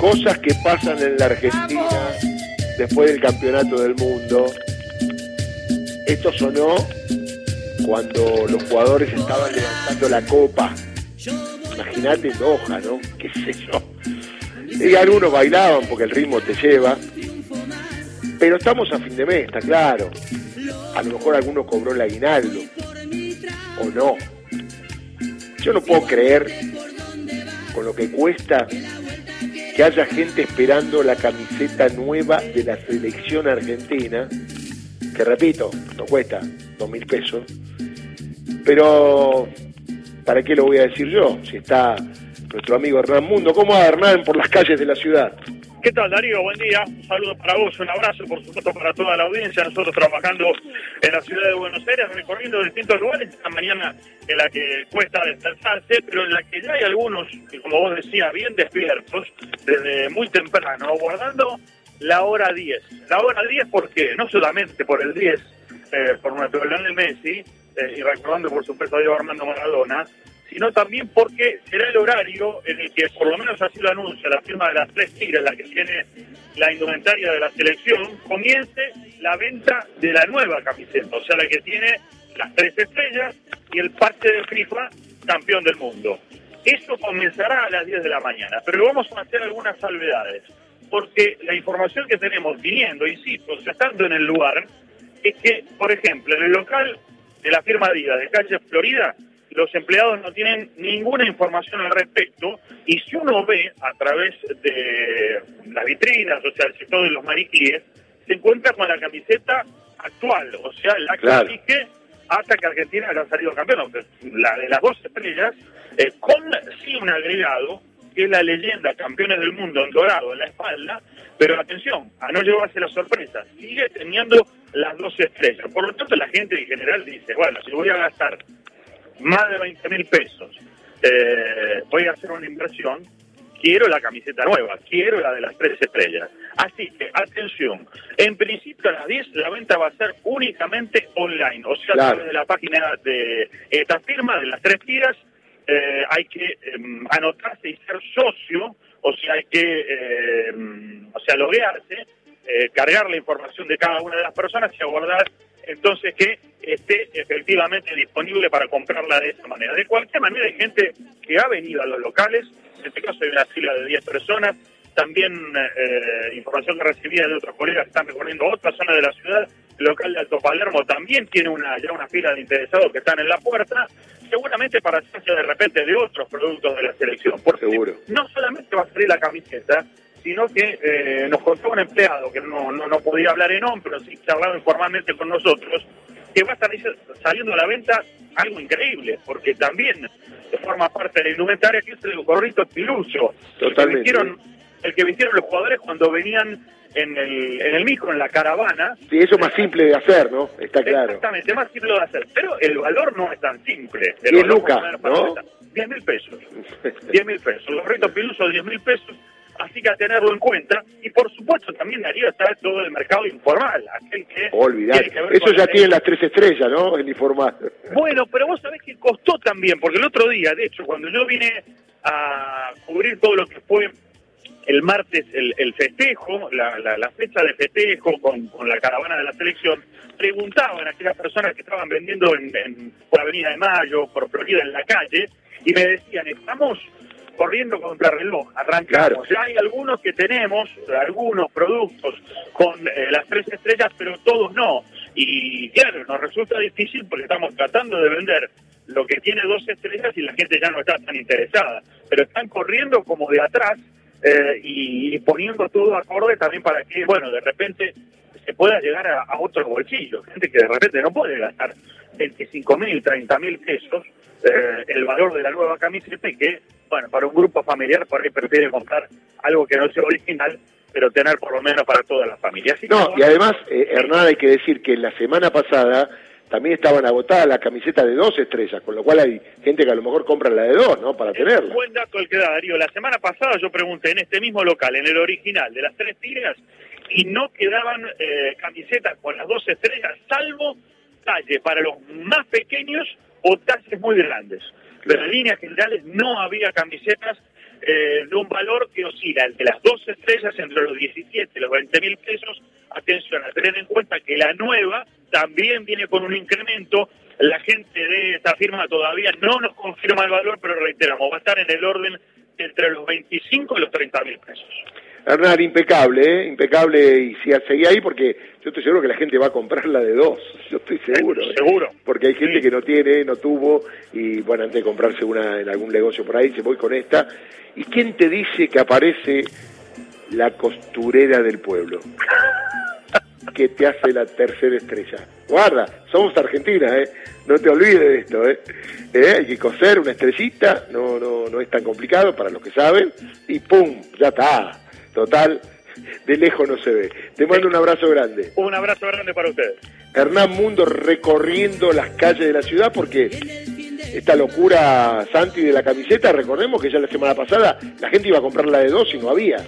cosas que pasan en la Argentina después del campeonato del mundo. Esto sonó cuando los jugadores estaban levantando la copa. Imagínate Doha, ¿no? ¿Qué sé yo? Y algunos bailaban porque el ritmo te lleva. Pero estamos a fin de mes, está claro. A lo mejor alguno cobró el aguinaldo. O no. Yo no puedo creer con lo que cuesta que haya gente esperando la camiseta nueva de la selección argentina, que repito, no cuesta dos mil pesos, pero ¿para qué lo voy a decir yo? Si está nuestro amigo Hernán Mundo. ¿Cómo va Hernán por las calles de la ciudad? ¿Qué tal, Darío? Buen día. Un saludo para vos, un abrazo, por supuesto, para toda la audiencia. Nosotros trabajando en la ciudad de Buenos Aires, recorriendo distintos lugares. Esta mañana en la que cuesta descansarse, pero en la que ya hay algunos, como vos decías, bien despiertos, desde muy temprano, guardando la hora 10. La hora 10, ¿por qué? No solamente por el 10, eh, por nuestro Lionel Messi, eh, y recordando, por supuesto, a Diego Armando Maradona, sino también porque será el horario en el que, por lo menos así lo anuncia la firma de las tres tigres, la que tiene la indumentaria de la selección, comience la venta de la nueva camiseta, o sea, la que tiene las tres estrellas y el parche de FIFA campeón del mundo. Eso comenzará a las 10 de la mañana, pero vamos a hacer algunas salvedades, porque la información que tenemos viniendo, insisto, estando en el lugar, es que, por ejemplo, en el local de la firma Adidas de calle Florida, los empleados no tienen ninguna información al respecto y si uno ve a través de las vitrinas, o sea, el sector de los mariquíes, se encuentra con la camiseta actual, o sea, la que hasta que Argentina haya salido campeón, la de las dos estrellas, eh, con sí un agregado, que es la leyenda campeones del mundo en dorado en la espalda, pero atención, a no llevarse la sorpresa, sigue teniendo las dos estrellas. Por lo tanto, la gente en general dice, bueno, si voy a gastar más de 20 mil pesos, eh, voy a hacer una inversión, quiero la camiseta nueva, quiero la de las tres estrellas. Así que, atención, en principio a las 10 la venta va a ser únicamente online, o sea, a través de la página de esta firma, de las tres tiras, eh, hay que em, anotarse y ser socio, o sea, hay que, em, o sea, loguearse, eh, cargar la información de cada una de las personas y aguardar entonces que esté efectivamente disponible para comprarla de esa manera. De cualquier manera hay gente que ha venido a los locales, en este caso hay una fila de 10 personas, también eh, información que recibía de otros colegas que están recorriendo otra zona de la ciudad, el local de Alto Palermo también tiene una ya una fila de interesados que están en la puerta, seguramente para hacerse de repente de otros productos de la selección. Porque Seguro. no solamente va a salir la camiseta, sino que eh, nos contó un empleado que no, no, no podía hablar en nombre, pero sí charlaba informalmente con nosotros, que va a estar saliendo a la venta algo increíble, porque también forma parte de la indumentaria que es el gorrito piluso. Totalmente. El que, vistieron, el que vistieron los jugadores cuando venían en el, en el micro, en la caravana. Sí, eso es más simple de hacer, ¿no? Está claro. Exactamente, más simple de hacer. Pero el valor no es tan simple. El 10 valor lucas, para- ¿no? 10 mil pesos. 10 mil pesos. El gorrito piluso, 10 mil pesos. Así que a tenerlo en cuenta. Y por supuesto también Darío está todo el mercado informal. Aquel que Olvidar. tiene que ver Eso ya tiene las tres estrellas, ¿no? El informal. bueno, pero vos sabés que costó también, porque el otro día, de hecho, cuando yo vine a cubrir todo lo que fue el martes, el, el festejo, la, la- la fecha de festejo con, con la caravana de la selección, preguntaban a aquellas personas que estaban vendiendo en, en- por Avenida de Mayo, por Florida, en la calle, y me decían, estamos corriendo contra reloj, arrancamos. Ya hay algunos que tenemos, algunos productos con eh, las tres estrellas, pero todos no. Y claro, nos resulta difícil porque estamos tratando de vender lo que tiene dos estrellas y la gente ya no está tan interesada. Pero están corriendo como de atrás eh, y, y poniendo todo acorde también para que, bueno, de repente se pueda llegar a, a otros bolsillos. Gente que de repente no puede gastar 25 mil, 30 mil pesos eh, el valor de la nueva camiseta y que, bueno, para un grupo familiar por ahí prefiere comprar algo que no sea original, pero tener por lo menos para toda la familia. Así que, No, y además, eh, Hernán, hay que decir que la semana pasada también estaban agotadas las camisetas de dos estrellas, con lo cual hay gente que a lo mejor compra la de dos, ¿no? Para tenerla. buen dato el que da Darío. La semana pasada yo pregunté en este mismo local, en el original de las tres tiras, y no quedaban eh, camisetas con las dos estrellas, salvo talle para los más pequeños o talles muy grandes. Pero en líneas generales no había camisetas eh, de un valor que oscila entre las dos estrellas entre los 17 y los 20 mil pesos. Atención, a tener en cuenta que la nueva también viene con un incremento. La gente de esta firma todavía no nos confirma el valor, pero reiteramos, va a estar en el orden entre los 25 y los 30 mil pesos. Hernán, impecable, ¿eh? impecable, y si seguí ahí porque yo estoy seguro que la gente va a comprar la de dos, yo estoy seguro. ¿eh? Seguro. Porque hay gente que no tiene, no tuvo, y bueno, antes de comprarse una en algún negocio por ahí, se voy con esta. ¿Y quién te dice que aparece la costurera del pueblo? que te hace la tercera estrella. Guarda, somos Argentina, ¿eh? No te olvides de esto, ¿eh? ¿eh? Hay que coser una estrellita, no, no, no es tan complicado para los que saben, y ¡pum! Ya está. Total, de lejos no se ve. Te mando un abrazo grande. Un abrazo grande para ustedes. Hernán Mundo recorriendo las calles de la ciudad porque esta locura Santi de la camiseta, recordemos que ya la semana pasada la gente iba a comprar la de dos y no había.